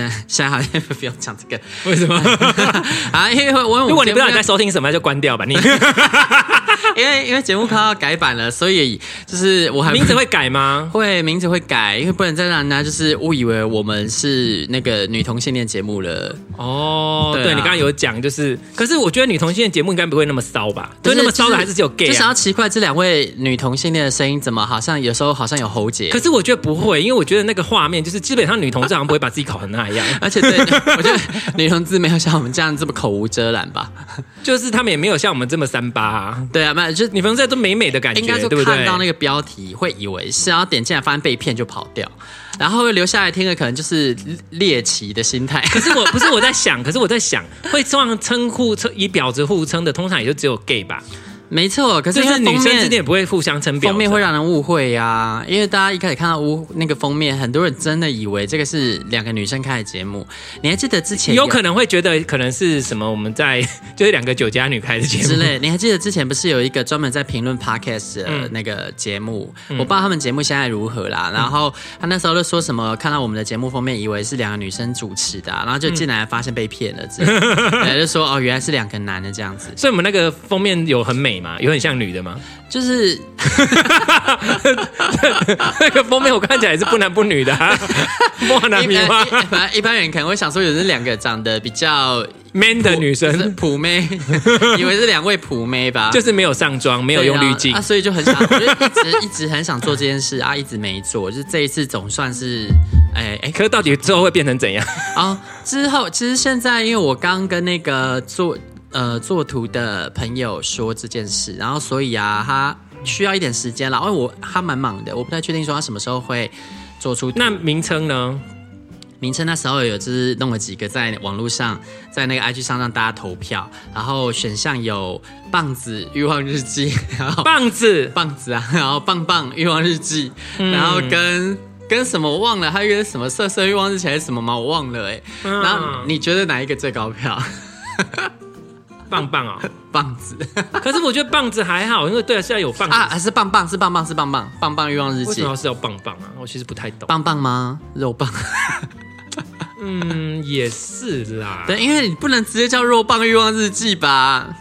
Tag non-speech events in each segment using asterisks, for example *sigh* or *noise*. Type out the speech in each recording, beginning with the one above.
现在 *laughs* 现在好像不用讲这个，为什么？*laughs* 啊，因为我 *laughs* 如果你不知道你在收听什么，就关掉吧。你 *laughs* 因为因为节目快要改版了，所以就是我还名字会改吗？*laughs* 会名字会改，因为不能再让人家就是误以为我们是那个女同性恋节目了。哦，对，你刚刚有讲，就是可是我觉得女同性恋节目应该不会那么骚吧？就是、对，那么骚的还是只有 gay、啊。就想要奇怪，这两位女同性恋的声音怎么好像有时候好像有喉结？可是我觉得不会，因为我觉得那个画面就是基本上女同志好像不会把自己搞成那样，*laughs* 而且对，我觉得女同志没有像我们这样这么口无遮拦吧？就是他们也没有像我们这么三八、啊。对啊，那就女同志都。美美的感觉，应该说看到那个标题会以为是然后点进来，发现被骗就跑掉，然后会留下来听的可能就是猎奇的心态。可是我 *laughs* 不是我在想，可是我在想，会这样称呼称以婊子互称的，通常也就只有 gay 吧。没错，可是因为女生之间也不会互相称婊，封面会让人误会呀、啊。因为大家一开始看到乌那个封面，很多人真的以为这个是两个女生开的节目。你还记得之前有，有可能会觉得可能是什么我们在 *laughs* 就是两个酒家女开的节目之类。你还记得之前不是有一个专门在评论 podcast 的那个节目？嗯、我不知道他们节目现在如何啦。然后他那时候就说什么看到我们的节目封面，以为是两个女生主持的、啊，然后就进来发现被骗了，之类 *laughs* 就说哦原来是两个男的这样子。所以我们那个封面有很美嘛，有很像女的。吗？就是那个封面，我看起来是不男不女的、啊，*laughs* 莫男一般人可能会想说，有这两个长得比较 man 的女生，普妹，*laughs* 以为是两位普妹吧？就是没有上妆，没有用滤镜啊，所以就很想，就一直一直很想做这件事啊，一直没做。就是这一次总算是，哎哎，可是到底之后会变成怎样啊？之后其实现在，因为我刚跟那个做。呃，做图的朋友说这件事，然后所以啊，他需要一点时间了，因为我他蛮忙的，我不太确定说他什么时候会做出。那名称呢？名称那时候有就是弄了几个在网络上，在那个 IG 上让大家投票，然后选项有棒子欲望日记，*laughs* 然后棒子棒子啊，*laughs* 然后棒棒欲望日记，嗯、然后跟跟什么我忘了，还有个什么色色欲望日记还是什么吗？我忘了哎、欸。嗯、然后你觉得哪一个最高票？棒棒啊、哦，*laughs* 棒子！*laughs* 可是我觉得棒子还好，因为对啊，现在有棒子啊，还是棒棒，是棒棒，是棒棒，棒棒欲望日记。为什么是要棒棒啊？我其实不太懂。棒棒吗？肉棒？*laughs* 嗯，也是啦。对，因为你不能直接叫肉棒欲望日记吧？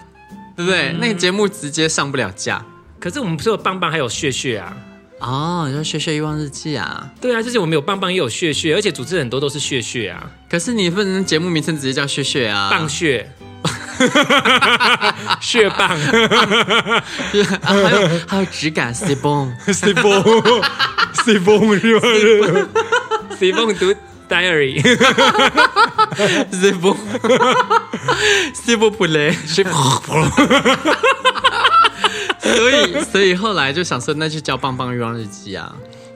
对不对？嗯、那个节目直接上不了架。可是我们不是有棒棒，还有血血啊？哦，你说血血欲望日记啊？对啊，就是我们有棒棒，也有血血，而且主持人很多都是血血啊。可是你不能节目名称直接叫血血啊？棒穴。*laughs* 血棒，啊，还有还有质感，C 绷，C 绷，C 绷是吧？C 绷读 diary，C 绷，C 绷不累，C 绷，所以所以后来就想说，那就叫棒棒欲望日记啊。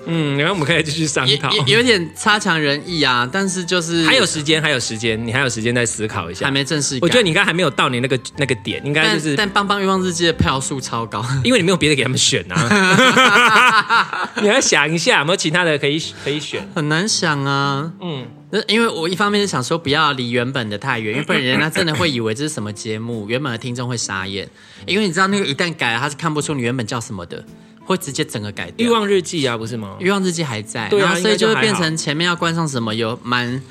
嗯，然后我们可以继续商讨，有点差强人意啊，但是就是还有时间，还有时间，你还有时间再思考一下，还没正式。我觉得你应该还没有到你那个那个点，应该就是。但棒棒欲望日记的票数超高，因为你没有别的给他们选啊。*laughs* 你要想一下，有没有其他的可以可以选？很难想啊。嗯，那因为我一方面是想说不要离原本的太远，因为不然人家真的会以为这是什么节目，原本的听众会傻眼，因为你知道那个一旦改了，他是看不出你原本叫什么的。会直接整个改掉。欲望日记啊，不是吗？欲望日记还在，对啊，所以就会变成前面要关上什么，有蛮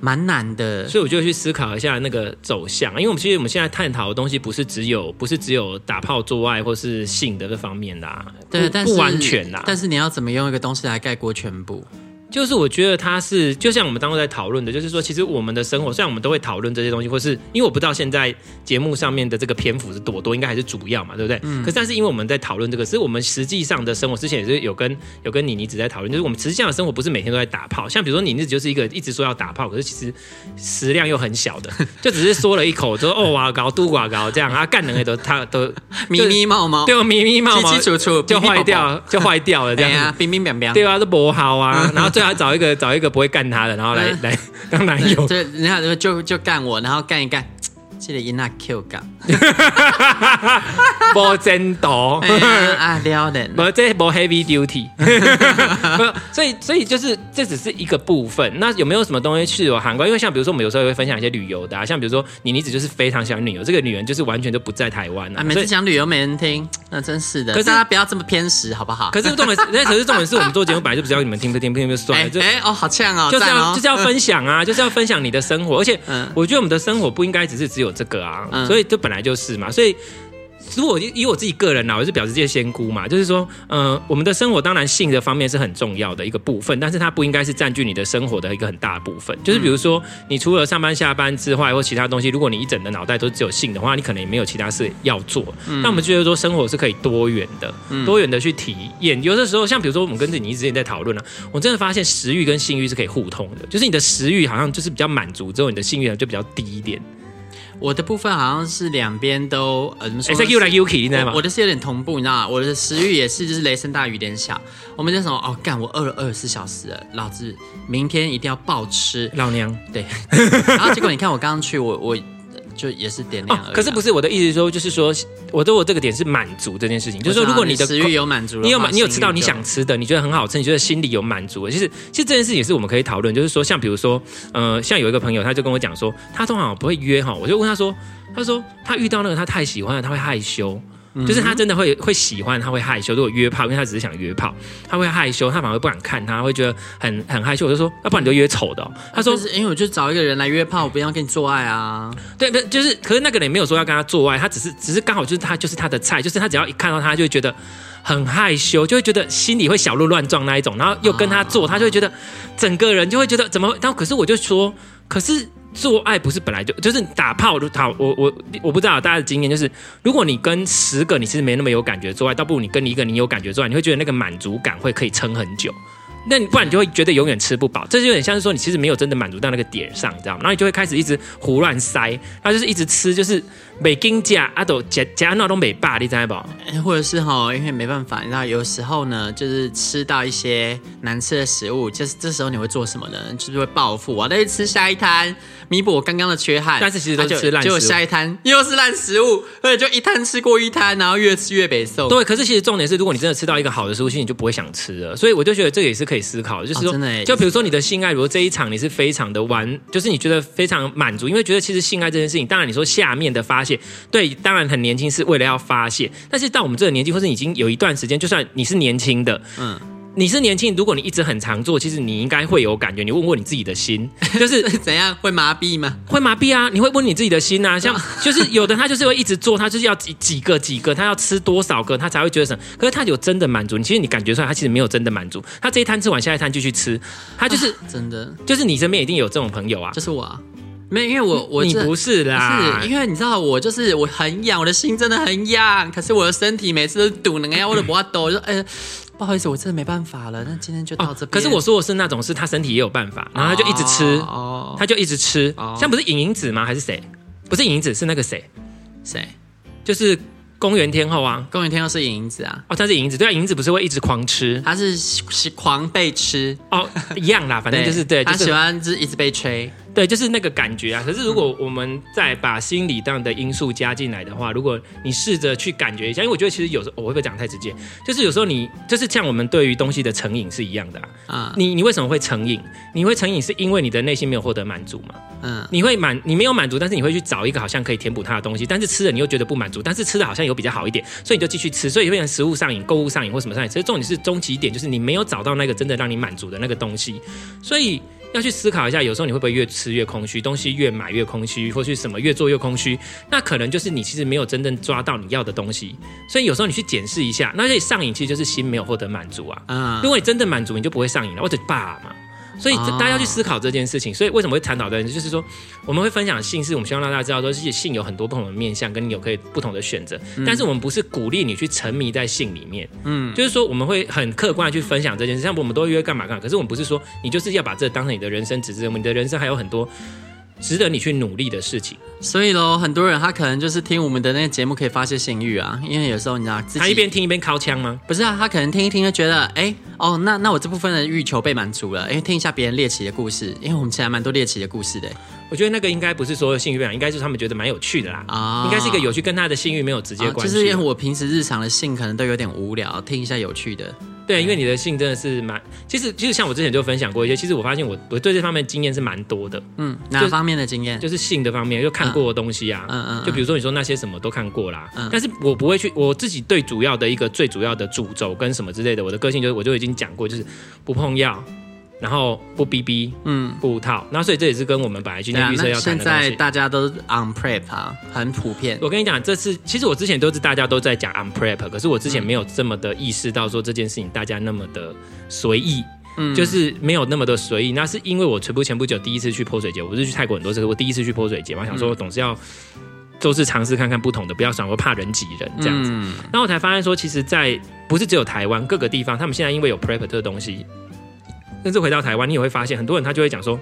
蛮难的。所以我就去思考一下那个走向，因为我们其实我们现在探讨的东西不是只有不是只有打炮做爱或是性的这方面的啊，对，但是不完全啦。但是你要怎么用一个东西来概括全部？就是我觉得他是就像我们当初在讨论的，就是说，其实我们的生活，虽然我们都会讨论这些东西，或是因为我不知道现在节目上面的这个篇幅是多多，应该还是主要嘛，对不对？嗯。可是但是因为我们在讨论这个，是我们实际上的生活，之前也是有跟有跟你妮子在讨论，就是我们实际上的生活不是每天都在打炮，像比如说你妮子就是一个一直说要打炮，可是其实食量又很小的，就只是说了一口，说哦哇高嘟哇高这样啊，干人也都他都咪咪冒冒，对，咪咪冒冒，就坏掉，就坏掉了这样。子，冰冰凉凉，对啊，都不好啊，然后最好找一个找一个。不会干他的，然后来、嗯、来当男友，*laughs* 对，人家就就干我，然后干一干，记得伊那 Q 干，不真多啊，撩人，不这不 heavy duty，*laughs* 所以所以就是这只是一个部分，那有没有什么东西是有涵盖？因为像比如说我们有时候也会分享一些旅游的、啊，像比如说你妮子就是非常喜欢旅游，这个女人就是完全都不在台湾啊，啊每次讲旅游没人听，那真是的。可是大家不要这么偏食，好不好？可是重点是，那可是重点是我们做节目本来就不是要你们听不听不听就算了，哎哦，好呛哦，就是要就是要分享啊，就是要分享你的生活，而且我觉得我们的生活不应该只是只有这个啊，所以这本来就是嘛，所以。如果以我自己个人呢，我是表示这些仙姑嘛，就是说，呃，我们的生活当然性的方面是很重要的一个部分，但是它不应该是占据你的生活的一个很大的部分。就是比如说，你除了上班下班之外，或其他东西，如果你一整个脑袋都只有性的话，你可能也没有其他事要做。那我们觉得说，生活是可以多元的，多元的去体验。有的时候，像比如说，我们跟着你之前在讨论啊，我真的发现食欲跟性欲是可以互通的，就是你的食欲好像就是比较满足之后，你的性欲就比较低一点。我的部分好像是两边都呃怎么说？是 U 来 U 去，你知道吗？我的是有点同步，你知道吗？我的食欲也是就是雷声大雨点小。我们就什么哦，干我饿了二十四小时了，老子明天一定要暴吃。老娘对，*laughs* 然后结果你看我刚刚去，我我。就也是点亮而已，啊哦。可是不是我的意思是说，就是说，我对我这个点是满足这件事情，就是说，如果你的食欲有满足，你有满，你有吃到你想吃的，你觉得很好吃，你觉得心里有满足，其实其实这件事情也是我们可以讨论。就是说，像比如说，呃，像有一个朋友，他就跟我讲说，他通常不会约哈，我就问他说，他说他遇到那个他太喜欢了，他会害羞。就是他真的会会喜欢，他会害羞。如果约炮，因为他只是想约炮，他会害羞，他反而不敢看他，会觉得很很害羞。我就说，要不然你就约丑的哦。他说，是因为我就找一个人来约炮，我不要跟你做爱啊。对，不就是，可是那个人也没有说要跟他做爱，他只是只是刚好就是他就是他的菜，就是他只要一看到他就会觉得很害羞，就会觉得心里会小鹿乱撞那一种，然后又跟他做，他就会觉得整个人就会觉得怎么？但可是我就说，可是。做爱不是本来就就是打炮就打，我我我不知道大家的经验就是，如果你跟十个你其实没那么有感觉做爱，倒不如你跟一个你有感觉做爱，你会觉得那个满足感会可以撑很久。那你不然你就会觉得永远吃不饱，这就有点像是说你其实没有真的满足到那个点上，你知道吗？然后你就会开始一直胡乱塞，他就是一直吃，就是没跟价啊都夹夹那都没霸，你知道不？或者是哈，因为没办法，你知道有时候呢，就是吃到一些难吃的食物，就是这时候你会做什么呢？就是会报复啊，再去吃下一摊，弥补我刚刚的缺憾。但是其实都是吃烂食物，结果下一摊又是烂食物，而且就一摊吃过一摊，然后越吃越北瘦。对，可是其实重点是，如果你真的吃到一个好的食物，其实你就不会想吃了。所以我就觉得这个也是可以思考的，就是说，哦、真的就比如说你的性爱，如果这一场你是非常的完，就是你觉得非常满足，因为觉得其实性爱这件事情，当然你说下面的发泄，对，当然很年轻是为了要发泄，但是到我们这个年纪，或是已经有一段时间，就算你是年轻的，嗯。你是年轻，如果你一直很常做，其实你应该会有感觉。你问过你自己的心，*laughs* 就是怎样会麻痹吗？会麻痹啊！你会问你自己的心啊，*laughs* 像就是有的他就是会一直做，他就是要几几个几个，他要吃多少个，他才会觉得什么？可是他有真的满足，你其实你感觉出来，他其实没有真的满足。他这一摊吃完，下一摊继续吃，他就是、啊、真的，就是你身边一定有这种朋友啊，就是我、啊，没有，因为我我你不是啦，是因为你知道我就是我很痒，我的心真的很痒，可是我的身体每次都堵那个呀，我的脖抖，就哎。呃不好意思，我真的没办法了。那今天就到这边。可是我说的是那种，是他身体也有办法，然后他就一直吃，哦，他就一直吃。像不是影影子吗？还是谁？不是影影子，是那个谁？谁？就是公园天后啊！公园天后是影影子啊！哦，他是影影子，对啊，影影子不是会一直狂吃？他是是狂被吃哦，一样啦，反正就是对，*laughs* 他喜欢是一直被吹。对，就是那个感觉啊。可是如果我们再把心理上的因素加进来的话，如果你试着去感觉一下，因为我觉得其实有时候我会不会讲太直接，就是有时候你就是像我们对于东西的成瘾是一样的啊。啊你你为什么会成瘾？你会成瘾是因为你的内心没有获得满足嘛？嗯。你会满你没有满足，但是你会去找一个好像可以填补它的东西，但是吃了你又觉得不满足，但是吃的好像有比较好一点，所以你就继续吃，所以变成食物上瘾、购物上瘾或什么上瘾。其实重点是终极点就是你没有找到那个真的让你满足的那个东西，所以。要去思考一下，有时候你会不会越吃越空虚，东西越买越空虚，或是什么越做越空虚？那可能就是你其实没有真正抓到你要的东西。所以有时候你去检视一下，那这里上瘾其实就是心没有获得满足啊。嗯，如果你真的满足，你就不会上瘾了。或者罢嘛。所以大家要去思考这件事情。所以为什么会探讨这件事，就是说我们会分享性，是我们希望让大家知道说，其实性有很多不同的面向，跟你有可以不同的选择。但是我们不是鼓励你去沉迷在性里面，嗯，就是说我们会很客观的去分享这件事。像我们都约干嘛干嘛，可是我们不是说你就是要把这当成你的人生指针，你的人生还有很多。值得你去努力的事情，所以喽，很多人他可能就是听我们的那个节目可以发泄性欲啊，因为有时候你知道自己，他一边听一边敲枪吗？不是啊，他可能听一听就觉得，哎，哦，那那我这部分的欲求被满足了，因为听一下别人猎奇的故事，因为我们其实还蛮多猎奇的故事的。我觉得那个应该不是说性欲被满足，应该是他们觉得蛮有趣的啦，啊、哦，应该是一个有趣，跟他的性欲没有直接关系、啊。就是因为我平时日常的性可能都有点无聊，听一下有趣的。对，因为你的性真的是蛮，其实其实像我之前就分享过一些，其实我发现我我对这方面经验是蛮多的。嗯，哪方面的经验？就是性的方面，就看过的东西啊。嗯嗯。就比如说你说那些什么都看过啦。嗯。但是我不会去，我自己对主要的一个最主要的主轴跟什么之类的，我的个性就是我就已经讲过，就是不碰药。然后不逼逼，嗯，不套，那所以这也是跟我们本来今天预测要谈的。现在大家都 on prep 啊，很普遍。我跟你讲，这次其实我之前都是大家都在讲 on prep，可是我之前没有这么的意识到说这件事情大家那么的随意，嗯，就是没有那么的随意。那是因为我前不前不久第一次去泼水节，我是去泰国很多次，我第一次去泼水节嘛，想说总是要都是尝试看看不同的，不要想说怕人挤人这样子。嗯，然后我才发现说，其实，在不是只有台湾各个地方，他们现在因为有 prep 这个东西。但是回到台湾，你也会发现很多人他就会讲说，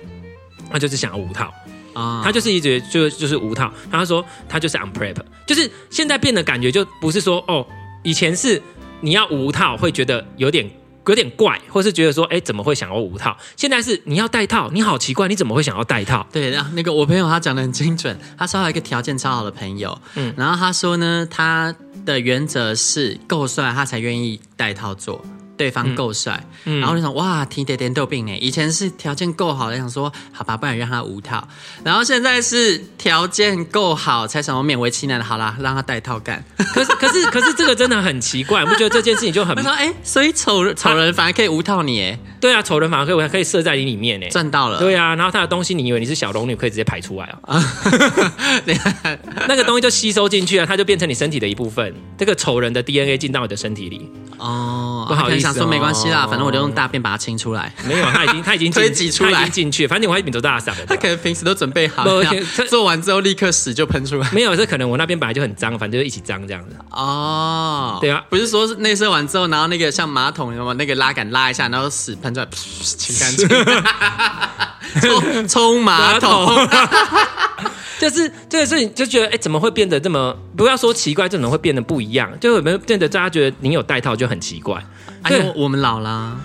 他就是想要无套啊，他就是一直就就是无套。他说他就是 on prep，就是现在变得感觉就不是说哦，以前是你要无套会觉得有点有点怪，或是觉得说哎怎么会想要无套？现在是你要带套，你好奇怪，你怎么会想要带套？对，然后那个我朋友他讲的很精准，他说他一个条件超好的朋友，嗯，然后他说呢，他的原则是够帅他才愿意带套做。对方够帅，嗯嗯、然后就想哇，提点点豆病呢。以前是条件够好的，想说好吧，不然让他无套。然后现在是条件够好，才想要勉为其难的，好啦，让他带套干。*laughs* 可是可是可是这个真的很奇怪，你不觉得这件事情就很？*laughs* 他说哎，所以丑丑人反而可以无套你哎？对啊，丑人反而可以还可以射在你里面哎，赚到了。对啊，然后他的东西，你以为你是小龙女，可以直接排出来啊？*laughs* 那个东西就吸收进去了，它就变成你身体的一部分。这个丑人的 DNA 进到你的身体里哦，不好意思。说没关系啦，反正我就用大便把它清出来。没有，他已经 *laughs* 他已经挤挤出来，进去。反正我还比你大嗓。他可能平时都准备好，做完之后立刻屎就喷出来。没有，这可能我那边本来就很脏，反正就一起脏这样子。哦，对啊，不是说内射完之后，然后那个像马桶什么那个拉杆拉一下，然后屎喷出来，*laughs* *laughs* 清干净。冲冲马桶。就是这个事情，就觉得哎，怎么会变得这么？不要说奇怪，这种会变得不一样，就有没有变得大家觉得你有戴套就很奇怪？哎呦，我们老啦。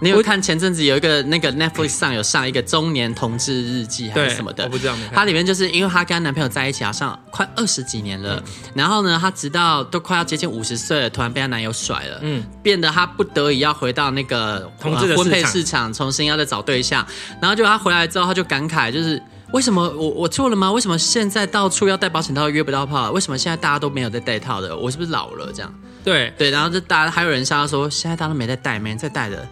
你有看前阵子有一个那个 Netflix 上有上一个中年同志日记还是什么的？我不知道。它里面就是因为她跟她男朋友在一起好像快二十几年了，嗯、然后呢，她直到都快要接近五十岁了，突然被她男友甩了，嗯，变得她不得已要回到那个同志的婚配市场，重新要再找对象。然后就她回来之后，她就感慨就是。为什么我我错了吗？为什么现在到处要戴保险套约不到炮？为什么现在大家都没有在戴套的？我是不是老了这样？对对，然后就大家还有人笑说，现在大家都没在戴，没人在戴的。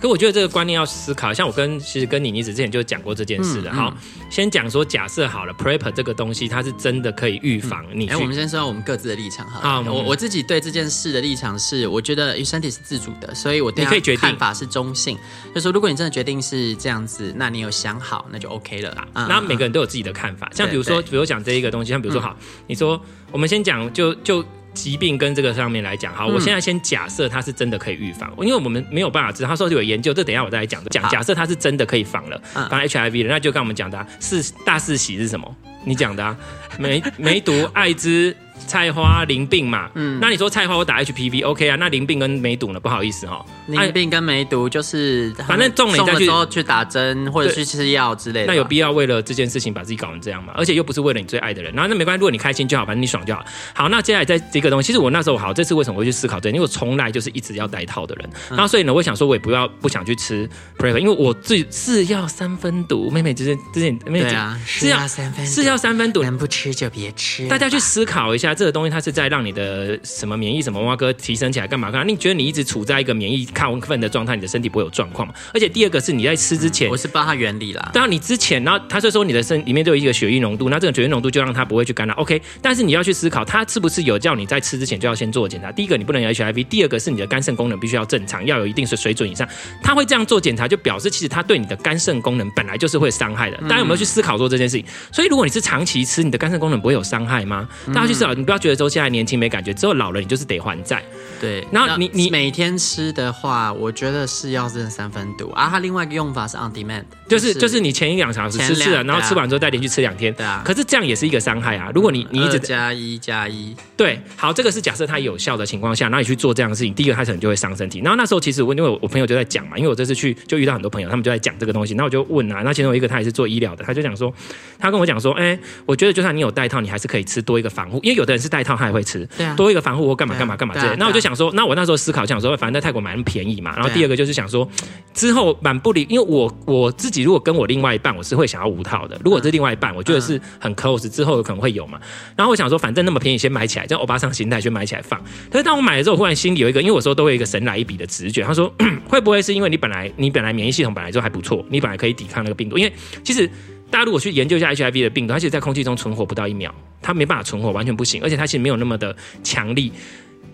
可我觉得这个观念要思考，像我跟其实跟你妮子之前就讲过这件事的。嗯嗯、好，先讲说假设好了，PrEP 这个东西它是真的可以预防你。哎、嗯，我们先说我们各自的立场哈。好，我我自己对这件事的立场是，我觉得身体是自主的，所以我对他看法是中性。就是说如果你真的决定是这样子，那你有想好，那就 OK 了啦。那、嗯、每个人都有自己的看法，像比如说，比如讲这一个东西，像比如说好，嗯、你说我们先讲就就。疾病跟这个上面来讲，好，我现在先假设它是真的可以预防，因为我们没有办法知道。他说有研究，这等一下我再来讲。讲假设它是真的可以防了，防 HIV 了，那就跟我们讲的啊，四大四喜是什么？你讲的啊，梅梅 *laughs* 毒、艾滋。菜花淋病嘛，嗯，那你说菜花我打 HPV，OK 啊？那淋病跟梅毒呢？不好意思哈，淋病跟梅毒就是反正中了你再去去打针或者去吃药之类的。那有必要为了这件事情把自己搞成这样吗？而且又不是为了你最爱的人，然后那没关系，如果你开心就好，反正你爽就好。好，那接下来在这个东西，其实我那时候好，这次为什么会去思考这？因为我从来就是一直要戴套的人，然后所以呢，我想说我也不要不想去吃 PrEP，因为我自己是要三分毒，妹妹之前之前妹妹对啊，是要三分是要三分毒，能不吃就别吃。大家去思考一下。下，这个东西它是在让你的什么免疫什么蛙哥提升起来干嘛干嘛？你觉得你一直处在一个免疫亢奋的状态，你的身体不会有状况吗？而且第二个是你在吃之前，我是不知道它原理啦。当然你之前，然后他是说你的身里面就有一个血液浓度，那这个血液浓度就让它不会去干扰。OK，但是你要去思考，它是不是有叫你在吃之前就要先做检查？第一个你不能有 HIV，第二个是你的肝肾功能必须要正常，要有一定的水准以上。他会这样做检查，就表示其实他对你的肝肾功能本来就是会伤害的。大家有没有去思考做这件事情？所以如果你是长期吃，你的肝肾功能不会有伤害吗？大家去思考，你不要觉得说现在年轻没感觉，之后老了你就是得还债。对，然后你你每天吃的话，我觉得是要认三分毒啊。它另外一个用法是 on demand，就是就是你前一两小时吃吃了，然后吃完之后再连续吃两天。对啊。可是这样也是一个伤害啊！如果你你一直加一加一，对，好，这个是假设它有效的情况下，然后你去做这样的事情，第一个它可能就会伤身体。然后那时候其实我因为我朋友就在讲嘛，因为我这次去就遇到很多朋友，他们就在讲这个东西，那我就问啊，那其中有一个他也是做医疗的，他就讲说，他跟我讲说，哎、欸，我觉得就算你有带套，你还是可以吃多一个防护，因为有的人是带套他也会吃，对啊，多一个防护或干嘛干嘛干嘛之类的。那我就想说，那我那时候。思考想说，反正在泰国买那么便宜嘛。然后第二个就是想说，之后蛮不理，因为我我自己如果跟我另外一半，我是会想要无套的。如果是另外一半，我觉得是很 close，之后有可能会有嘛。然后我想说，反正那么便宜，先买起来，这样欧巴桑心态先买起来放。可是当我买了之后，忽然心里有一个，因为我说都会有一个神来一笔的直觉。他说，*clears throat* 会不会是因为你本来你本来免疫系统本来就还不错，你本来可以抵抗那个病毒？因为其实大家如果去研究一下 HIV 的病毒，它其实在空气中存活不到一秒，它没办法存活，完全不行，而且它其实没有那么的强力。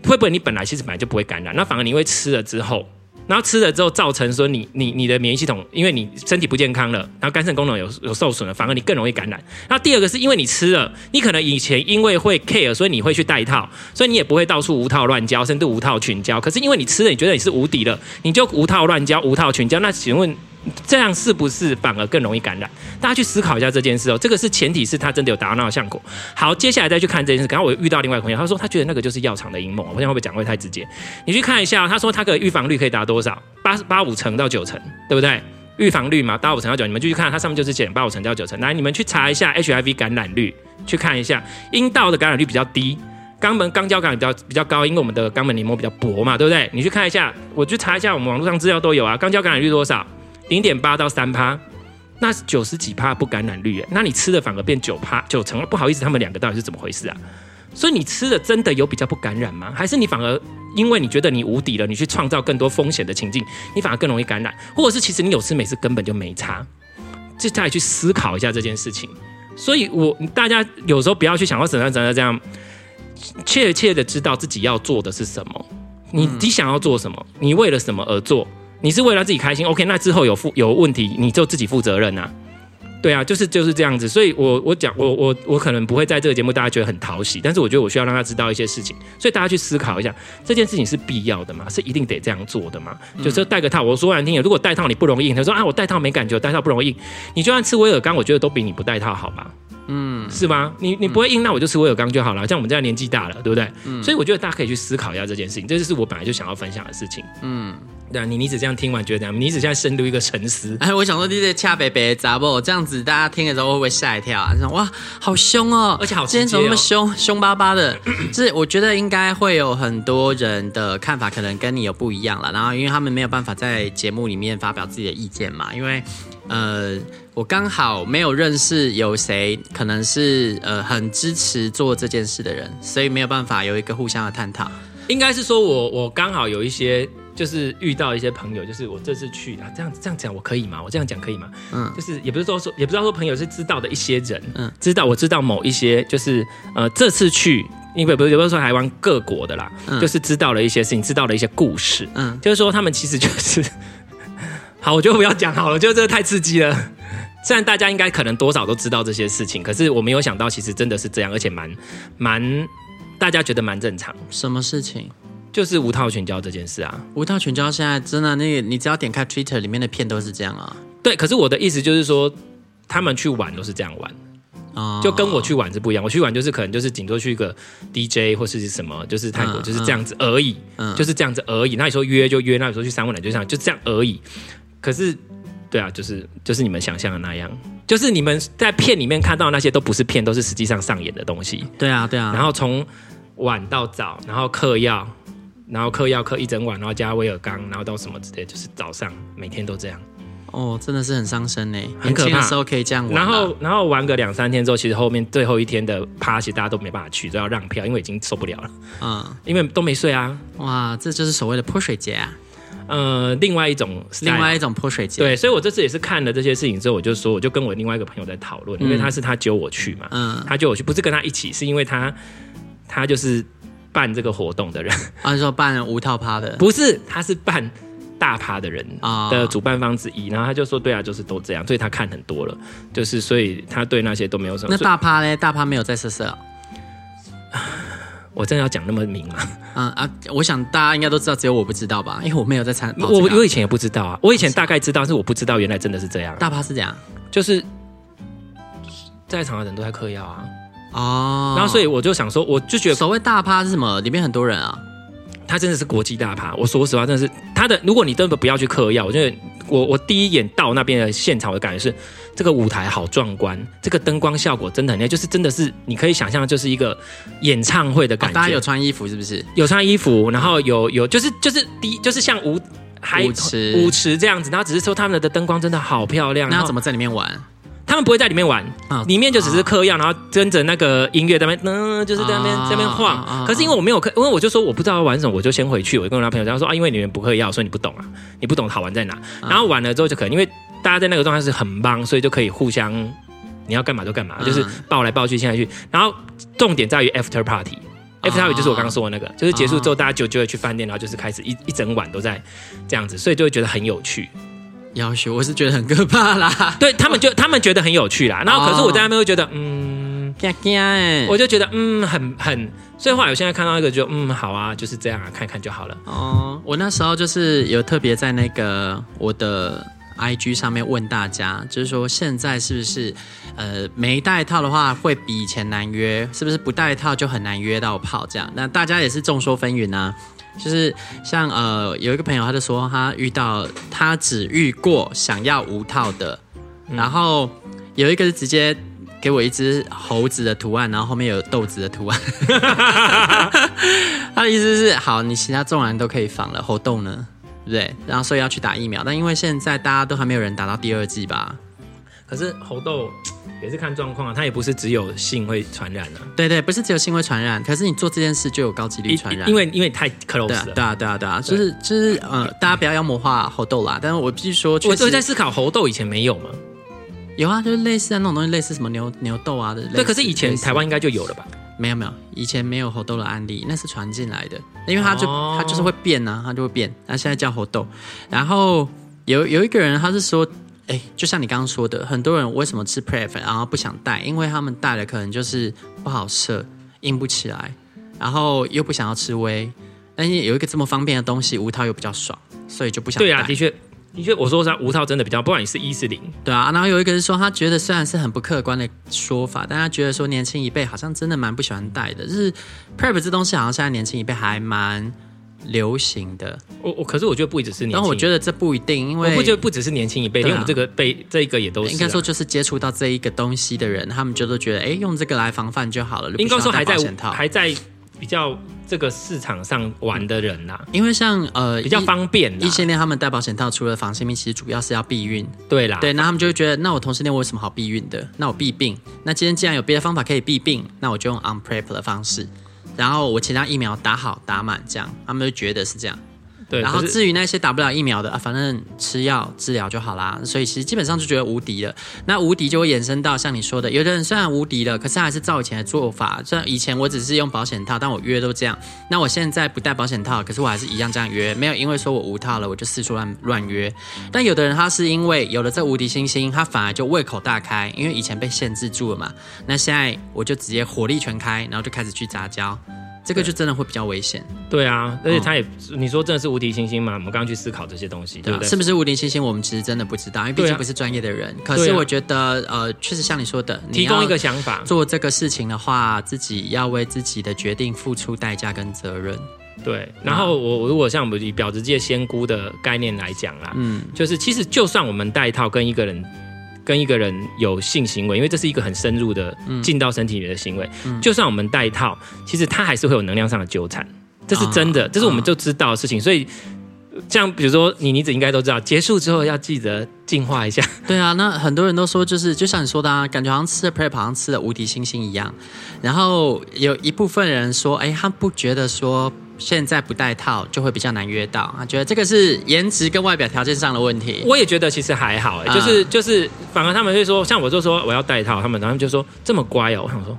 会不会你本来其实本来就不会感染，那反而你会吃了之后，然后吃了之后造成说你你你的免疫系统，因为你身体不健康了，然后肝肾功能有有受损了，反而你更容易感染。然后第二个是因为你吃了，你可能以前因为会 care，所以你会去戴套，所以你也不会到处无套乱交，甚至无套群交。可是因为你吃了，你觉得你是无敌了，你就无套乱交、无套群交。那请问？这样是不是反而更容易感染？大家去思考一下这件事哦。这个是前提是他真的有达到那个效果。好，接下来再去看这件事。刚刚我遇到另外一个朋友，他说他觉得那个就是药厂的阴谋。我现在会不会讲会太直接？你去看一下，他说他的预防率可以达多少？八八五成到九成，对不对？预防率嘛，八五成到九，你们就去看，它上面就是减八五成到九成。来，你们去查一下 HIV 感染率，去看一下阴道的感染率比较低，肛门肛交感染比较比较高，因为我们的肛门黏膜比较薄嘛，对不对？你去看一下，我去查一下，我们网络上资料都有啊。肛交感染率多少？零点八到三趴，那是九十几趴不感染率耶，那你吃的反而变九趴九成了，不好意思，他们两个到底是怎么回事啊？所以你吃的真的有比较不感染吗？还是你反而因为你觉得你无敌了，你去创造更多风险的情境，你反而更容易感染？或者是其实你有吃没吃根本就没差？就再去思考一下这件事情。所以我大家有时候不要去想要怎样怎样这样，确切的知道自己要做的是什么，你你想要做什么，你为了什么而做？你是为了自己开心，OK？那之后有负有问题，你就自己负责任呐。对啊，就是就是这样子。所以我我讲我我我可能不会在这个节目大家觉得很讨喜，但是我觉得我需要让他知道一些事情，所以大家去思考一下，这件事情是必要的吗？是一定得这样做的吗？嗯、就是戴个套，我说难听点，如果戴套你不容易硬，他说啊我戴套没感觉，戴套不容易硬，你就算吃威尔刚，我觉得都比你不戴套好吧？嗯，是吗？你你不会硬，那我就吃威尔刚就好了。像我们这样年纪大了，对不对？嗯，所以我觉得大家可以去思考一下这件事情，这就是我本来就想要分享的事情。嗯。对啊，你你只这样听完觉得怎样？你只现在深入一个沉思。哎，我想说，你这恰北北杂不？这样子大家听的时候会不会吓一跳啊？说哇，好凶哦，而且好、哦、今天怎么那么凶，凶巴巴的？就是我觉得应该会有很多人的看法可能跟你有不一样了。然后因为他们没有办法在节目里面发表自己的意见嘛，因为呃，我刚好没有认识有谁可能是呃很支持做这件事的人，所以没有办法有一个互相的探讨。应该是说我我刚好有一些。就是遇到一些朋友，就是我这次去啊，这样这样讲我可以吗？我这样讲可以吗？嗯，就是也不是说说，也不知道说朋友是知道的一些人，嗯，知道我知道某一些，就是呃这次去，因为不是也不是说台湾各国的啦，嗯，就是知道了一些事情，知道了一些故事，嗯，就是说他们其实就是，*laughs* 好，我就不要讲好了，我觉得这个太刺激了。虽然大家应该可能多少都知道这些事情，可是我没有想到，其实真的是这样，而且蛮蛮大家觉得蛮正常。什么事情？就是无套群交这件事啊，无套群交现在真的那个，你只要点开 Twitter 里面的片都是这样啊。对，可是我的意思就是说，他们去玩都是这样玩，哦，就跟我去玩是不一样。我去玩就是可能就是顶多去一个 DJ 或是什么，就是泰国就是这样子而已，嗯，就是这样子而已。那你说约就约，那你说去三温暖就这样，就这样而已。可是，对啊，就是就是你们想象的那样，就是你们在片里面看到那些都不是片，都是实际上上演的东西。对啊，对啊。然后从晚到早，然后嗑药。然后嗑药嗑一整晚，然后加威尔刚，然后到什么之类，就是早上每天都这样。哦，真的是很伤身呢，很可怕。时候可以这样玩，然后然后玩个两三天之后，其实后面最后一天的趴，其实大家都没办法去，都要让票，因为已经受不了了。嗯，因为都没睡啊。哇，这就是所谓的泼水节啊。呃，另外一种，另外一种泼水节。对，所以我这次也是看了这些事情之后，我就说，我就跟我另外一个朋友在讨论，因为他是他揪我去嘛，嗯，他揪我去，不是跟他一起，是因为他他就是办这个活动的人，*laughs* 啊，说办无套趴的，不是，他是办。大趴的人的主办方之一，然后他就说：“对啊，就是都这样，所以他看很多了，就是所以他对那些都没有什么。”那大趴呢？大趴没有在色色。*laughs* 我真的要讲那么明吗？啊啊，我想大家应该都知道，只有我不知道吧？因为我没有在参。我我以前也不知道啊，我以前大概知道，是我不知道原来真的是这样。大趴是这样，就是在场的人都在嗑药啊。哦，然后所以我就想说，我就觉得所谓大趴是什么？里面很多人啊。他真的是国际大牌，我说实话，真的是他的。如果你真的不要去嗑药，我觉得我我第一眼到那边的现场，我的感觉是这个舞台好壮观，这个灯光效果真的很厉害，就是真的是你可以想象，就是一个演唱会的感觉。哦、大家有穿衣服是不是？有穿衣服，然后有有就是就是第一就是像舞还舞池舞池这样子，然后只是说他们的灯光真的好漂亮。那要怎么在里面玩？他们不会在里面玩，里面就只是嗑药，然后跟着那个音乐在那边，嗯，就是在那边在那边晃。可是因为我没有嗑，因为我就说我不知道要玩什么，我就先回去。我就跟我那朋友这样说啊，因为你们不嗑药，所以你不懂啊，你不懂好玩在哪。然后完了之后就可能因为大家在那个状态是很棒，所以就可以互相你要干嘛就干嘛，就是抱来抱去，亲来去。然后重点在于 after party，after party 就是我刚刚说的那个，就是结束之后大家就就会去饭店，然后就是开始一一整晚都在这样子，所以就会觉得很有趣。要求我是觉得很可怕啦，*laughs* 对他们就他们觉得很有趣啦，然后可是我在那边会觉得嗯，我就觉得嗯很很，所以后来我现在看到一个就嗯好啊，就是这样啊，看看就好了。哦，我那时候就是有特别在那个我的 IG 上面问大家，就是说现在是不是呃没带套的话会比以前难约，是不是不带套就很难约到炮这样？那大家也是众说纷纭啊。就是像呃，有一个朋友，他就说他遇到他只遇过想要无套的，嗯、然后有一个是直接给我一只猴子的图案，然后后面有豆子的图案。*laughs* 他的意思是，好，你其他众人都可以防了，猴豆呢，对不对？然后所以要去打疫苗，但因为现在大家都还没有人打到第二剂吧？可是猴豆。也是看状况啊，它也不是只有性会传染啊。对对，不是只有性会传染，可是你做这件事就有高几率传染，因为因为太 close 了。对啊对啊对啊，就是就是呃，大家不要妖魔化猴痘啦。但是我必须说，我都在思考猴痘以前没有吗？有啊，就是类似啊那种东西，类似什么牛牛痘啊的。对，可是以前台湾应该就有了吧？没有没有，以前没有猴痘的案例，那是传进来的，因为它就它就是会变啊，它就会变。那现在叫猴痘，然后有有一个人他是说。哎，就像你刚刚说的，很多人为什么吃 PrEP 然后不想带？因为他们带了可能就是不好射，硬不起来，然后又不想要吃威，但是有一个这么方便的东西，无套又比较爽，所以就不想戴。对啊，的确，的确，我说实话，无套真的比较，不管你是一是零，对啊。然后有一个是说，他觉得虽然是很不客观的说法，但他觉得说年轻一辈好像真的蛮不喜欢戴的，就是 PrEP 这东西好像现在年轻一辈还蛮。流行的，我我可是我觉得不只是年轻，但我觉得这不一定，因为我不觉得不只是年轻一辈，因为、我们这个辈这一个也都是、啊。应该说就是接触到这一个东西的人，他们就都觉得，哎，用这个来防范就好了。应该说还在还在比较这个市场上玩的人呐、啊，因为像呃比较方便，异性恋他们戴保险套，除了防性病，其实主要是要避孕。对啦，对，那他们就会觉得，那我同性恋我有什么好避孕的？那我避病。那今天既然有别的方法可以避病，那我就用 unprep 的方式，然后我其他疫苗打好打满，这样他们就觉得是这样。对，然后至于那些打不了疫苗的啊，反正吃药治疗就好啦。所以其实基本上就觉得无敌了。那无敌就会衍生到像你说的，有的人虽然无敌了，可是还是照以前的做法。虽然以前我只是用保险套，但我约都这样。那我现在不戴保险套，可是我还是一样这样约，没有因为说我无套了，我就四处乱乱约。但有的人他是因为有了这无敌星星，他反而就胃口大开，因为以前被限制住了嘛。那现在我就直接火力全开，然后就开始去杂交。这个就真的会比较危险。对啊，而且他也，嗯、你说真的是无敌星星吗？我们刚刚去思考这些东西，对不对？是不是无敌星星？我们其实真的不知道，因为毕竟不是专业的人。啊、可是我觉得，呃，确实像你说的，提供一个想法，做这个事情的话，自己要为自己的决定付出代价跟责任。对。然后我如果像我们以婊子界仙姑的概念来讲啦，嗯，就是其实就算我们戴套跟一个人。跟一个人有性行为，因为这是一个很深入的进到身体里的行为。嗯、就算我们戴套，其实它还是会有能量上的纠缠，这是真的，哦、这是我们就知道的事情。哦、所以像比如说你妮子应该都知道，结束之后要记得净化一下。*laughs* 对啊，那很多人都说就是就像你说的啊，感觉好像吃了 Prep 好像吃了无敌星星一样。然后有一部分人说，哎，他不觉得说。现在不戴套就会比较难约到，啊觉得这个是颜值跟外表条件上的问题。我也觉得其实还好，哎，就是就是，反而他们会说，像我就说我要戴套，他们然后就说这么乖哦，我想说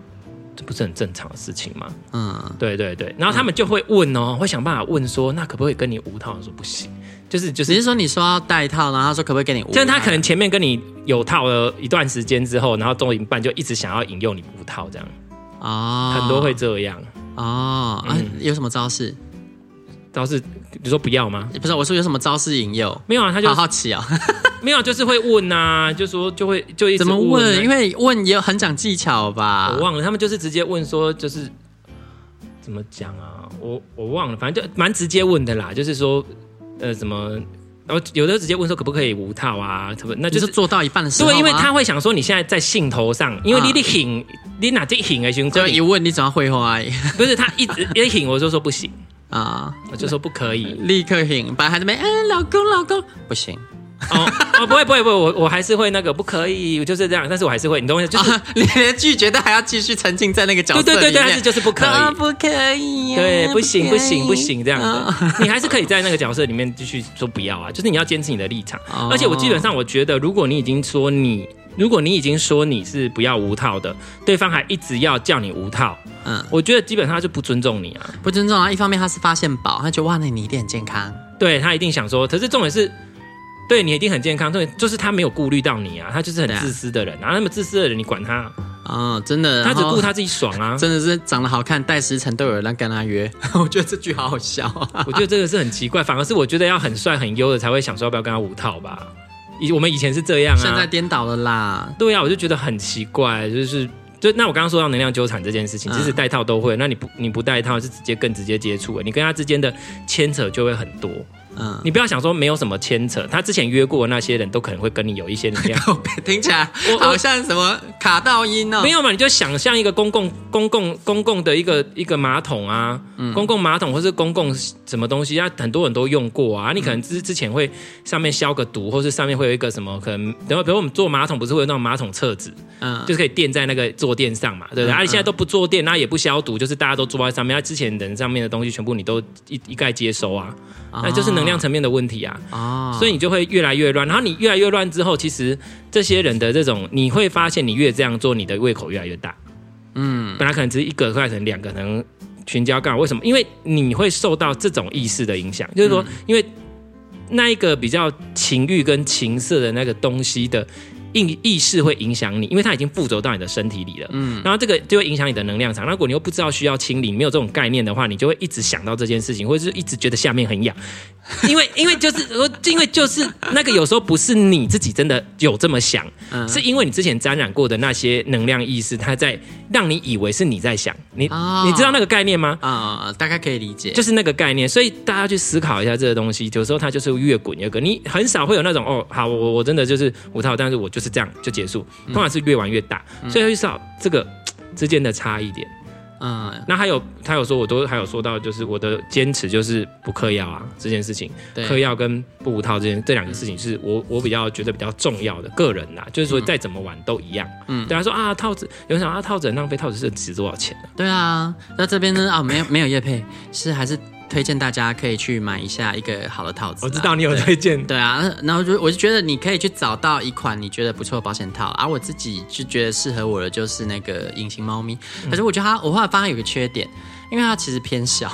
这不是很正常的事情吗？嗯，对对对，然后他们就会问哦，会想办法问说，那可不可以跟你无套？我说不行，就是就是，只是说你说要戴套，然后他说可不可以跟你无套？就是他可能前面跟你有套了一段时间之后，然后做一半就一直想要引诱你无套这样，哦，很多会这样。哦，啊，有什么招式？招式，你说不要吗？不是，我说有什么招式引诱？没有啊，他就好好奇啊，*laughs* 没有，就是会问啊，就说就会就一直问，怎么问？因为问也有很讲技巧吧。我忘了，他们就是直接问说，就是怎么讲啊？我我忘了，反正就蛮直接问的啦，就是说呃，怎么，然后有的直接问说可不可以无套啊？什么？那就是做到一半的时候，对，因为他会想说你现在在兴头上，因为你的兴，你哪这挺的时候，就一问你怎么会花？*laughs* 不是他一直一挺，我就说不行。啊！我就说不可以，立刻醒，把孩子们，嗯，老公，老公，不行，哦哦，不会，不会，不会，我我还是会那个，不可以，就是这样，但是我还是会，你懂我意思？就是、啊、*laughs* 你连拒绝都还要继续沉浸在那个角色对对对，但是就是不可以，啊、不可以，对，不行，不行，不行，这样子，啊、你还是可以在那个角色里面继续说不要啊，就是你要坚持你的立场，哦、而且我基本上我觉得，如果你已经说你。如果你已经说你是不要无套的，对方还一直要叫你无套，嗯，我觉得基本上他就不尊重你啊，不尊重啊。一方面他是发现宝，他觉得哇，那你一定很健康，对他一定想说，可是重点是，对你一定很健康，对就是他没有顾虑到你啊，他就是很自私的人，然后那么自私的人，你管他啊？哦，真的，他只顾他自己爽啊，真的是长得好看，带十层都有人来跟他约，*laughs* 我觉得这句好好笑啊，*laughs* 我觉得这个是很奇怪，反而是我觉得要很帅很优的才会想说要不要跟他五套吧。以我们以前是这样啊，现在颠倒了啦。对啊，我就觉得很奇怪，就是就那我刚刚说到能量纠缠这件事情，即使戴套都会，那你不你不戴套是直接更直接接触，你跟他之间的牵扯就会很多。嗯，你不要想说没有什么牵扯，他之前约过的那些人都可能会跟你有一些能量。*laughs* 听起来好像什么卡到音哦。没有嘛，你就想象一个公共公共公共的一个一个马桶啊，嗯、公共马桶或是公共什么东西，啊，很多人都用过啊。你可能之之前会上面消个毒，或是上面会有一个什么可能，等会比如我们坐马桶不是会有那种马桶厕纸，嗯，就是可以垫在那个坐垫上嘛，对不对？嗯、啊，你现在都不坐垫，那也不消毒，就是大家都坐在上面，那之前人上面的东西全部你都一一概接收啊，那就是能量层面的问题。啊，所以你就会越来越乱，然后你越来越乱之后，其实这些人的这种，你会发现你越这样做，你的胃口越来越大。嗯，本来可能只是一个，换成两个，可能群交干？为什么？因为你会受到这种意识的影响，就是说，因为那一个比较情欲跟情色的那个东西的。意意识会影响你，因为它已经附着到你的身体里了。嗯，然后这个就会影响你的能量场。如果你又不知道需要清理，没有这种概念的话，你就会一直想到这件事情，或者是一直觉得下面很痒。因为因为就是因为就是那个有时候不是你自己真的有这么想，嗯，是因为你之前沾染过的那些能量意识，它在让你以为是你在想。你、哦、你知道那个概念吗？啊、哦，大概可以理解，就是那个概念。所以大家去思考一下这个东西，有时候它就是越滚越滚。你很少会有那种哦，好，我我真的就是无套，但是我就是这样就结束。通常是越玩越大，嗯、所以要去找这个 *tsk* 之间的差异点。嗯，那还有他有说，我都还有说到，就是我的坚持就是不嗑药啊这件事情，嗑对药跟不无套这件这两个事情是我我比较觉得比较重要的个人呐，就是说再怎么玩都一样。嗯，对他说啊套子，有人想啊套子很浪费，套子是值多少钱呢？对啊，那这边呢啊没有没有业配，是还是。推荐大家可以去买一下一个好的套子。我知道你有推荐。对，啊，然后就我就觉得你可以去找到一款你觉得不错的保险套，而、啊、我自己就觉得适合我的就是那个隐形猫咪。可是我觉得它，我后来发现有个缺点，因为它其实偏小，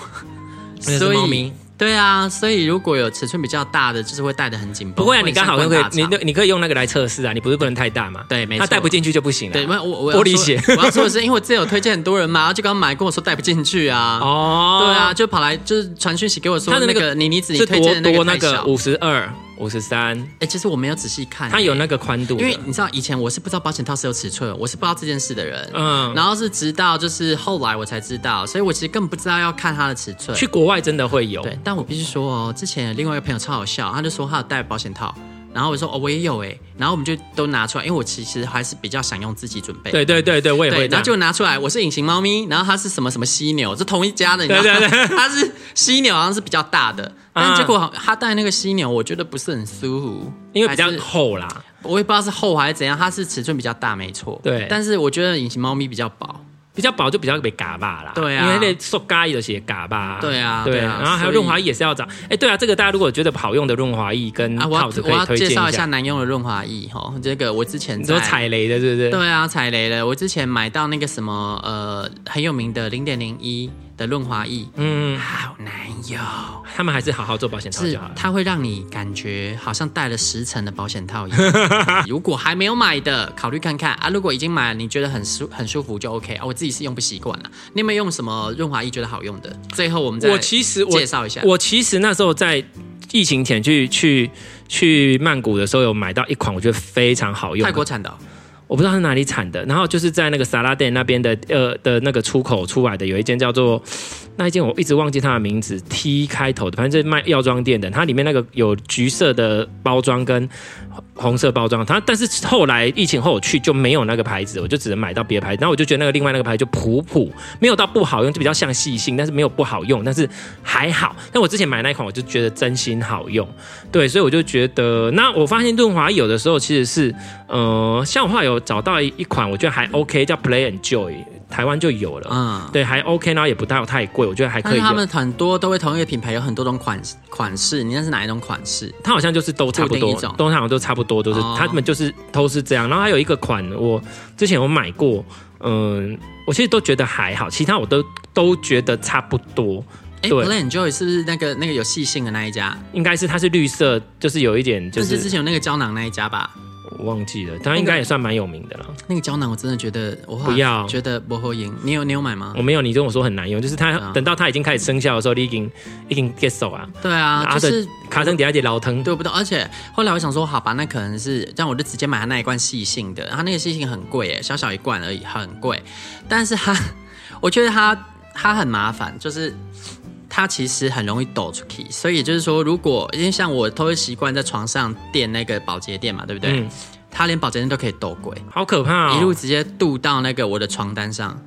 所以。对啊，所以如果有尺寸比较大的，就是会戴的很紧绷。不会啊，你刚好可以，你你可以用那个来测试啊。你不是不能太大嘛？对，没错。它戴不进去就不行了。对，我我玻璃鞋。*laughs* 我要说的是，因为我之前有推荐很多人嘛，然后就刚买跟我说戴不进去啊。哦。对啊，就跑来就是传讯息给我说，那个妮妮子你推荐的那个五十二。五十三，哎，其实我没有仔细看，它有那个宽度，因为你知道以前我是不知道保险套是有尺寸，我是不知道这件事的人，嗯，然后是直到就是后来我才知道，所以我其实根本不知道要看它的尺寸。去国外真的会有，对，但我必须说哦，之前另外一个朋友超好笑，他就说他有戴保险套，然后我说哦，我也有哎，然后我们就都拿出来，因为我其实还是比较想用自己准备。对对对对，我也会。然后就拿出来，我是隐形猫咪，然后它是什么什么犀牛，是同一家的，你知道吗？它是犀牛，好像是比较大的，*laughs* 但结果他带那个犀牛，我觉得不是很舒服，因为比较厚啦。我也不知道是厚还是怎样，它是尺寸比较大，没错。对，但是我觉得隐形猫咪比较薄。比较薄就比较被嘎巴啦，对啊，因为那塑胶有些嘎巴，对啊，对啊，然后还有润滑液也是要找，哎，对啊，这个大家如果觉得好用的润滑液跟套子可以推荐一下。介绍一下难用的润滑液哈，这个我之前说踩雷的，对不对？对啊，踩雷的，我之前买到那个什么呃很有名的零点零一。的润滑液，嗯，好难用。他们还是好好做保险套就好了。它会让你感觉好像戴了十层的保险套一样。*laughs* 如果还没有买的，考虑看看啊。如果已经买了，你觉得很舒很舒服就 OK 啊。我自己是用不习惯了。你有没有用什么润滑液觉得好用的？最后我们再我其实介绍一下。我其实那时候在疫情前去去去曼谷的时候，有买到一款我觉得非常好用，泰国产的。我不知道是哪里产的，然后就是在那个萨拉店那边的呃的那个出口出来的，有一间叫做那一间我一直忘记它的名字，T 开头的，反正就是卖药妆店的，它里面那个有橘色的包装跟。红色包装，它但是后来疫情后我去就没有那个牌子，我就只能买到别的牌子。然后我就觉得那个另外那个牌子就普普，没有到不好用，就比较像细心，但是没有不好用，但是还好。但我之前买那一款，我就觉得真心好用，对，所以我就觉得，那我发现润滑有的时候其实是，呃，像我话有找到一款，我觉得还 OK，叫 Play and Joy。台湾就有了，嗯，对，还 OK，然后也不太太贵，我觉得还可以。他们很多都会同一个品牌，有很多种款款式，你那是哪一种款式？它好像就是都差不多，都好像都差不多，都是他们就是都是这样。然后还有一个款，我之前有买过，嗯，我其实都觉得还好，其他我都都觉得差不多。哎，Play and Joy 是不是那个那个有细性的那一家？应该是，它是绿色，就是有一点，就是之前有那个胶囊那一家吧。我忘记了，他应该也算蛮有名的了。那个胶囊我真的觉得我不要，觉得不好用。你有你有买吗？我没有，你跟我说很难用，就是它等到它已经开始生效的时候，你已经已经 get 手啊。对啊，就是卡成底下一点老疼，对不对？而且后来我想说，好吧，那可能是这样，我就直接买它那一罐细性的。它那个细性很贵哎，小小一罐而已，很贵。但是它，*laughs* 我觉得它它很麻烦，就是。它其实很容易抖出去，所以就是说，如果因为像我都会习惯在床上垫那个保洁垫嘛，对不对？嗯、它连保洁垫都可以抖鬼，好可怕哦！一路直接渡到那个我的床单上，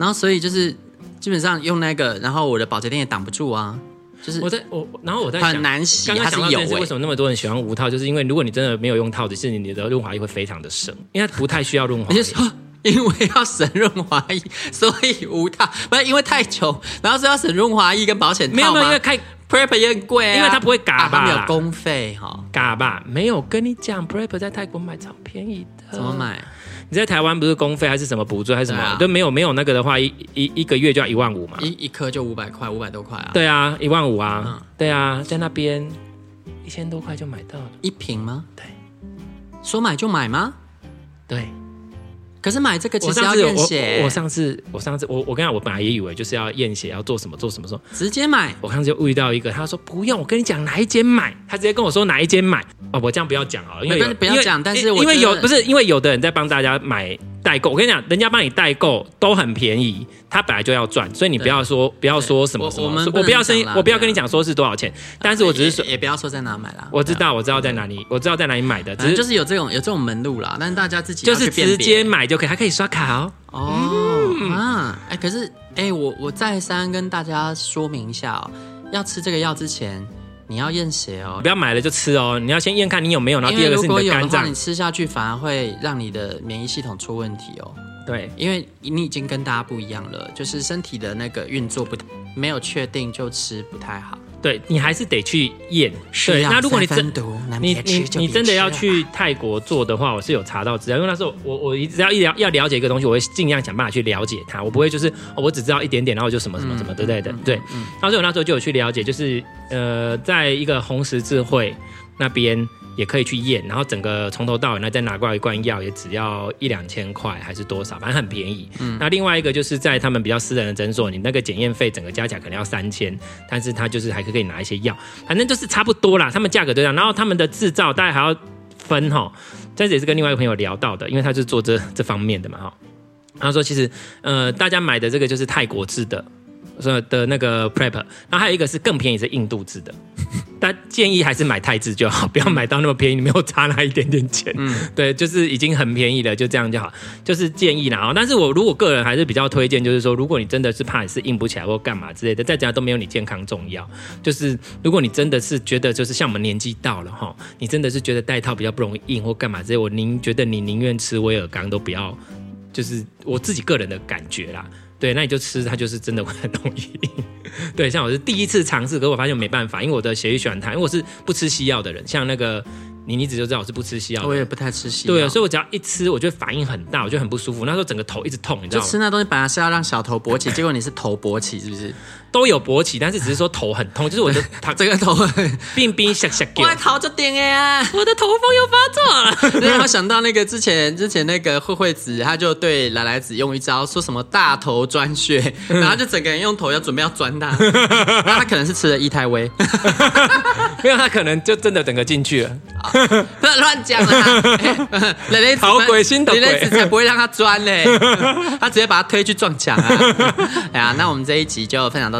然后所以就是基本上用那个，然后我的保洁垫也挡不住啊。就是我在我，然后我在很难洗，刚刚有味。为什么那么多人喜欢无套？就是因为如果你真的没有用套子，是你的润滑液会非常的省，因为它不太需要润滑液。*laughs* 因为要省润滑液，所以无套。不是因为太穷，然后是要省润滑液跟保险套。没有没有，因为开 Prep 也很贵啊，因为它不会嘎吧，没有工费哈，嘎吧。没有跟你讲，Prep 在泰国买超便宜的。怎么买？你在台湾不是公费还是什么补助还是什么？都没有没有那个的话，一一一个月就要一万五嘛。一一颗就五百块，五百多块啊。对啊，一万五啊。对啊，在那边一千多块就买到了。一瓶吗？对。说买就买吗？对。可是买这个其实要验血。我上次我上次我我跟你讲，我本来也以为就是要验血，要做什么做什么说直接买。我上次就遇到一个，他说不用，我跟你讲哪一间买，他直接跟我说哪一间买。哦，我这样不要讲啊，因为不要讲，但是因为有不是因为有的人在帮大家买。代购，我跟你讲，人家帮你代购都很便宜，他本来就要赚，所以你不要说不要说什么什么，我，我不要声音，我不要跟你讲说是多少钱，但是我只是说也，不要说在哪买啦。我知道，我知道在哪里，我知道在哪里买的，只是就是有这种有这种门路啦，但是大家自己就是直接买就可以，还可以刷卡哦。哦、嗯、啊，哎，可是哎，我我再三跟大家说明一下哦，要吃这个药之前。你要验血哦，不要买了就吃哦。你要先验看你有没有，然后第二个是你的肝脏，你吃下去反而会让你的免疫系统出问题哦。对，因为你已经跟大家不一样了，就是身体的那个运作不没有确定就吃不太好。对，你还是得去验。对，那如果你真你你你真的要去泰国做的话，我是有查到资料，因为那时候我我只要一了要了解一个东西，我会尽量想办法去了解它，我不会就是、哦、我只知道一点点，然后就什么什么什么之类的。对，然后所以我那时候就有去了解，就是呃，在一个红十字会那边。也可以去验，然后整个从头到尾，那再拿过来一罐药，也只要一两千块还是多少，反正很便宜。嗯，那另外一个就是在他们比较私人的诊所，你那个检验费整个加起来可能要三千，但是他就是还可以拿一些药，反正就是差不多啦。他们价格都这样，然后他们的制造大家还要分哈，这也是跟另外一个朋友聊到的，因为他是做这这方面的嘛哈。他说其实呃，大家买的这个就是泰国制的。的那个 prep，然后还有一个是更便宜是印度制的，但建议还是买泰制就好，不要买到那么便宜，你没有差那一点点钱。嗯，对，就是已经很便宜了，就这样就好，就是建议啦。但是我如果个人还是比较推荐，就是说，如果你真的是怕你是硬不起来或干嘛之类的，在家都没有你健康重要。就是如果你真的是觉得就是像我们年纪到了哈，你真的是觉得戴套比较不容易硬或干嘛之类，我宁觉得你宁愿吃威尔刚都不要，就是我自己个人的感觉啦。对，那你就吃，它就是真的会很容易。对，像我是第一次尝试，可是我发现我没办法，因为我的血液循环太，因为我是不吃西药的人，像那个。你你一直就知道我是不吃西药，我也不太吃西药。对啊，所以我只要一吃，我就反应很大，我就很不舒服。那时候整个头一直痛，你知道吗？就吃那东西本来是要让小头勃起，结果你是头勃起，是不是？都有勃起，但是只是说头很痛，就是我的 *laughs* 他这个头 *laughs* 冰冰吓吓叫。我头就顶呀，我的头风又发作了。让 *laughs* 我想到那个之前之前那个慧慧子，她就对来来子用一招，说什么大头钻穴，然后就整个人用头要准备要钻他，那他可能是吃了一胎威，没有他可能就真的整个进去了。不要乱讲啊！蕾蕾子好鬼心的鬼，雷雷子才不会让他钻嘞，他直接把他推去撞墙啊！哎呀，那我们这一集就分享到